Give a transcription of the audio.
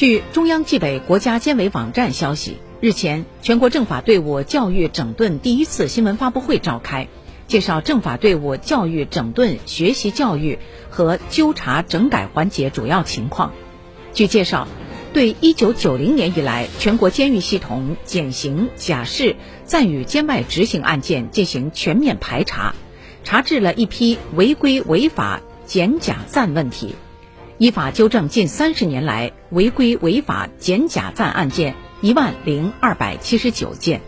据中央纪委国家监委网站消息，日前，全国政法队伍教育整顿第一次新闻发布会召开，介绍政法队伍教育整顿学习教育和纠察整改环节主要情况。据介绍，对1990年以来全国监狱系统减刑、假释、暂予监外执行案件进行全面排查，查治了一批违规违法减假暂问题。依法纠正近三十年来违规违法减假暂案件一万零二百七十九件。